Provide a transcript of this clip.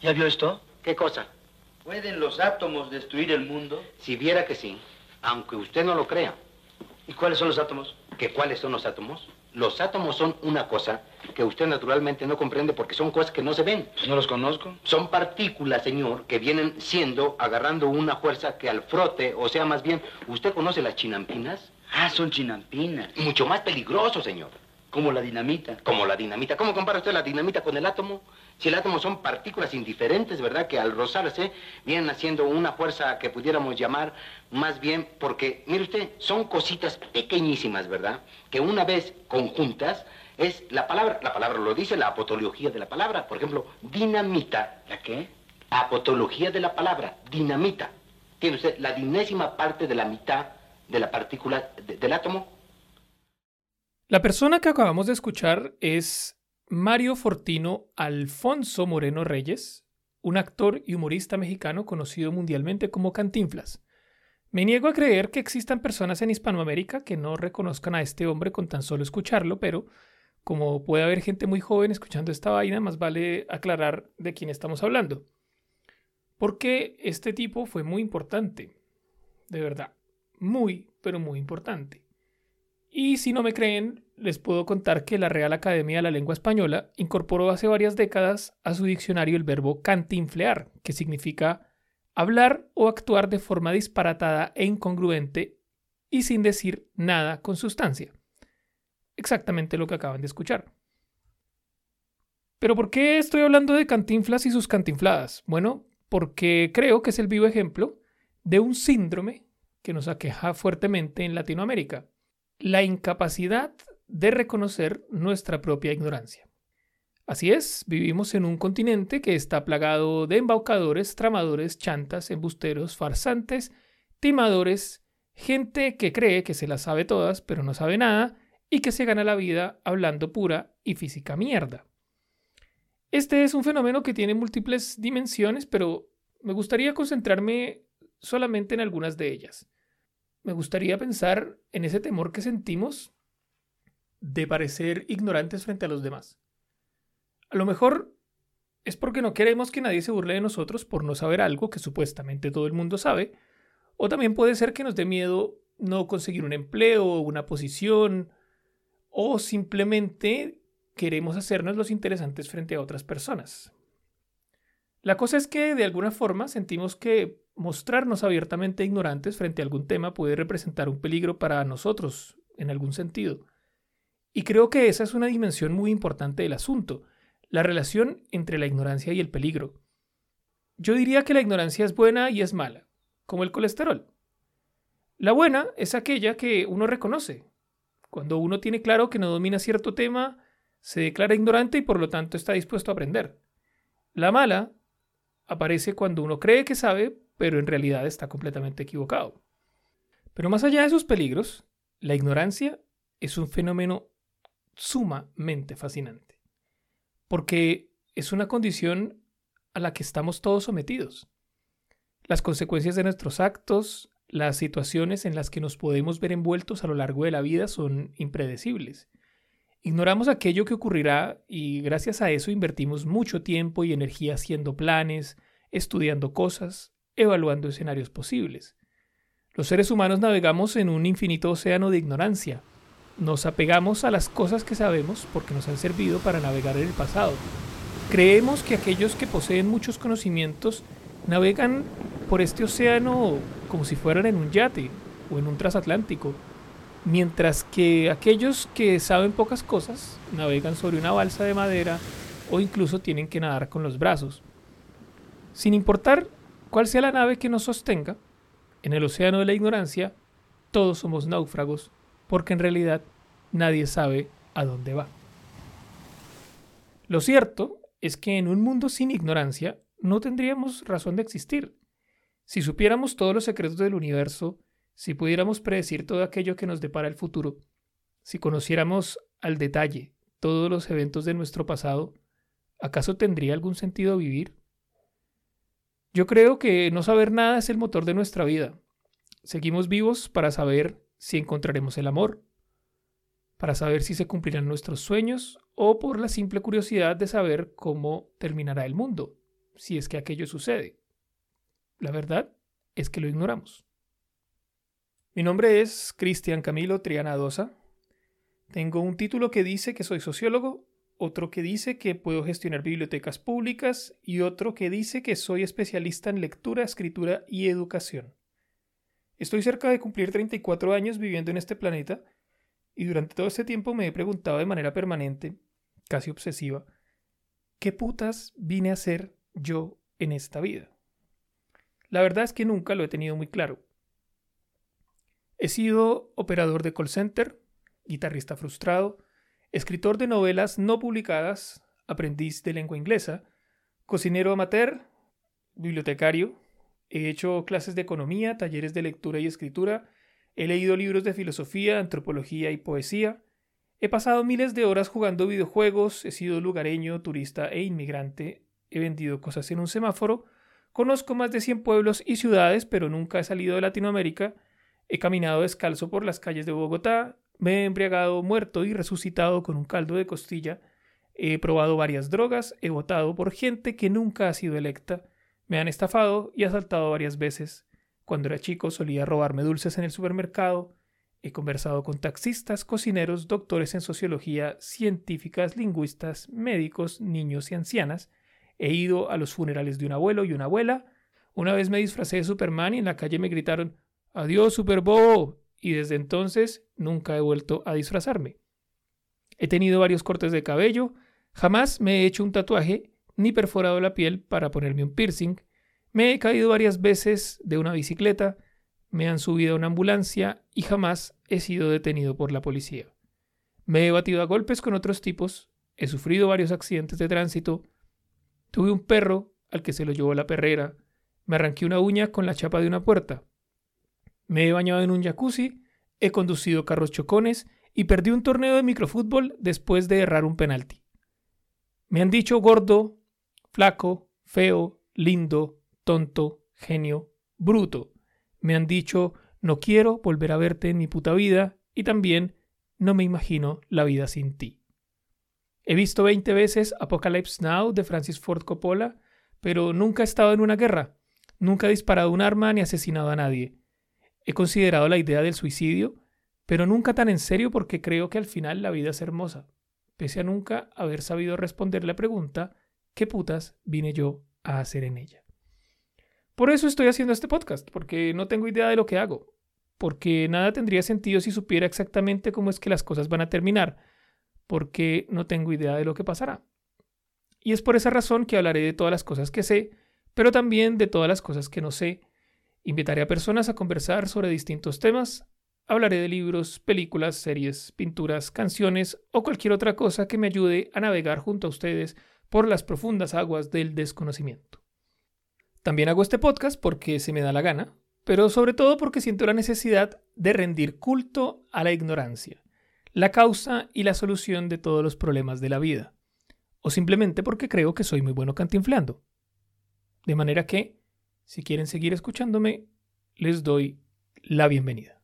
¿Ya vio esto? ¿Qué cosa? ¿Pueden los átomos destruir el mundo? Si viera que sí, aunque usted no lo crea. ¿Y cuáles son los átomos? ¿Que cuáles son los átomos? Los átomos son una cosa que usted naturalmente no comprende porque son cosas que no se ven. ¿No los conozco? Son partículas, señor, que vienen siendo, agarrando una fuerza que al frote, o sea, más bien, ¿usted conoce las chinampinas? Ah, son chinampinas. Mucho más peligroso, señor. Como la dinamita. Como la dinamita. ¿Cómo compara usted la dinamita con el átomo? Si el átomo son partículas indiferentes, ¿verdad? Que al rozarse vienen haciendo una fuerza que pudiéramos llamar más bien porque, mire usted, son cositas pequeñísimas, ¿verdad? Que una vez conjuntas es la palabra, la palabra lo dice, la apotología de la palabra. Por ejemplo, dinamita. ¿La qué? Apotología de la palabra, dinamita. Tiene usted la dinésima parte de la mitad de la partícula de- del átomo. La persona que acabamos de escuchar es Mario Fortino Alfonso Moreno Reyes, un actor y humorista mexicano conocido mundialmente como Cantinflas. Me niego a creer que existan personas en Hispanoamérica que no reconozcan a este hombre con tan solo escucharlo, pero como puede haber gente muy joven escuchando esta vaina, más vale aclarar de quién estamos hablando. Porque este tipo fue muy importante. De verdad. Muy, pero muy importante. Y si no me creen, les puedo contar que la Real Academia de la Lengua Española incorporó hace varias décadas a su diccionario el verbo cantinflear, que significa hablar o actuar de forma disparatada e incongruente y sin decir nada con sustancia. Exactamente lo que acaban de escuchar. Pero ¿por qué estoy hablando de cantinflas y sus cantinfladas? Bueno, porque creo que es el vivo ejemplo de un síndrome que nos aqueja fuertemente en Latinoamérica la incapacidad de reconocer nuestra propia ignorancia. Así es, vivimos en un continente que está plagado de embaucadores, tramadores, chantas, embusteros, farsantes, timadores, gente que cree que se las sabe todas, pero no sabe nada, y que se gana la vida hablando pura y física mierda. Este es un fenómeno que tiene múltiples dimensiones, pero me gustaría concentrarme solamente en algunas de ellas me gustaría pensar en ese temor que sentimos de parecer ignorantes frente a los demás. A lo mejor es porque no queremos que nadie se burle de nosotros por no saber algo que supuestamente todo el mundo sabe, o también puede ser que nos dé miedo no conseguir un empleo una posición, o simplemente queremos hacernos los interesantes frente a otras personas. La cosa es que de alguna forma sentimos que mostrarnos abiertamente ignorantes frente a algún tema puede representar un peligro para nosotros, en algún sentido. Y creo que esa es una dimensión muy importante del asunto, la relación entre la ignorancia y el peligro. Yo diría que la ignorancia es buena y es mala, como el colesterol. La buena es aquella que uno reconoce. Cuando uno tiene claro que no domina cierto tema, se declara ignorante y por lo tanto está dispuesto a aprender. La mala aparece cuando uno cree que sabe, pero en realidad está completamente equivocado. Pero más allá de sus peligros, la ignorancia es un fenómeno sumamente fascinante, porque es una condición a la que estamos todos sometidos. Las consecuencias de nuestros actos, las situaciones en las que nos podemos ver envueltos a lo largo de la vida son impredecibles. Ignoramos aquello que ocurrirá y gracias a eso invertimos mucho tiempo y energía haciendo planes, estudiando cosas, evaluando escenarios posibles. Los seres humanos navegamos en un infinito océano de ignorancia. Nos apegamos a las cosas que sabemos porque nos han servido para navegar en el pasado. Creemos que aquellos que poseen muchos conocimientos navegan por este océano como si fueran en un yate o en un transatlántico, mientras que aquellos que saben pocas cosas navegan sobre una balsa de madera o incluso tienen que nadar con los brazos. Sin importar cuál sea la nave que nos sostenga, en el océano de la ignorancia, todos somos náufragos, porque en realidad nadie sabe a dónde va. Lo cierto es que en un mundo sin ignorancia no tendríamos razón de existir. Si supiéramos todos los secretos del universo, si pudiéramos predecir todo aquello que nos depara el futuro, si conociéramos al detalle todos los eventos de nuestro pasado, ¿acaso tendría algún sentido vivir? Yo creo que no saber nada es el motor de nuestra vida. Seguimos vivos para saber si encontraremos el amor, para saber si se cumplirán nuestros sueños o por la simple curiosidad de saber cómo terminará el mundo, si es que aquello sucede. La verdad es que lo ignoramos. Mi nombre es Cristian Camilo Triana Dosa. Tengo un título que dice que soy sociólogo, otro que dice que puedo gestionar bibliotecas públicas y otro que dice que soy especialista en lectura, escritura y educación. Estoy cerca de cumplir 34 años viviendo en este planeta y durante todo este tiempo me he preguntado de manera permanente, casi obsesiva, ¿qué putas vine a hacer yo en esta vida? La verdad es que nunca lo he tenido muy claro. He sido operador de call center, guitarrista frustrado, escritor de novelas no publicadas, aprendiz de lengua inglesa, cocinero amateur, bibliotecario, he hecho clases de economía, talleres de lectura y escritura, he leído libros de filosofía, antropología y poesía, he pasado miles de horas jugando videojuegos, he sido lugareño, turista e inmigrante, he vendido cosas en un semáforo, conozco más de 100 pueblos y ciudades, pero nunca he salido de Latinoamérica, he caminado descalzo por las calles de Bogotá, me he embriagado muerto y resucitado con un caldo de costilla. He probado varias drogas, he votado por gente que nunca ha sido electa, me han estafado y asaltado varias veces. Cuando era chico solía robarme dulces en el supermercado. He conversado con taxistas, cocineros, doctores en sociología, científicas, lingüistas, médicos, niños y ancianas. He ido a los funerales de un abuelo y una abuela. Una vez me disfracé de Superman y en la calle me gritaron Adiós, Superbobo y desde entonces nunca he vuelto a disfrazarme. He tenido varios cortes de cabello, jamás me he hecho un tatuaje ni perforado la piel para ponerme un piercing, me he caído varias veces de una bicicleta, me han subido a una ambulancia y jamás he sido detenido por la policía. Me he batido a golpes con otros tipos, he sufrido varios accidentes de tránsito, tuve un perro al que se lo llevó la perrera, me arranqué una uña con la chapa de una puerta, me he bañado en un jacuzzi, he conducido carros chocones y perdí un torneo de microfútbol después de errar un penalti. Me han dicho gordo, flaco, feo, lindo, tonto, genio, bruto. Me han dicho no quiero volver a verte en mi puta vida y también no me imagino la vida sin ti. He visto 20 veces Apocalypse Now de Francis Ford Coppola, pero nunca he estado en una guerra, nunca he disparado un arma ni asesinado a nadie. He considerado la idea del suicidio, pero nunca tan en serio porque creo que al final la vida es hermosa, pese a nunca haber sabido responder la pregunta ¿qué putas vine yo a hacer en ella? Por eso estoy haciendo este podcast, porque no tengo idea de lo que hago, porque nada tendría sentido si supiera exactamente cómo es que las cosas van a terminar, porque no tengo idea de lo que pasará. Y es por esa razón que hablaré de todas las cosas que sé, pero también de todas las cosas que no sé Invitaré a personas a conversar sobre distintos temas. Hablaré de libros, películas, series, pinturas, canciones o cualquier otra cosa que me ayude a navegar junto a ustedes por las profundas aguas del desconocimiento. También hago este podcast porque se me da la gana, pero sobre todo porque siento la necesidad de rendir culto a la ignorancia, la causa y la solución de todos los problemas de la vida, o simplemente porque creo que soy muy bueno cantinflando. De manera que si quieren seguir escuchándome, les doy la bienvenida.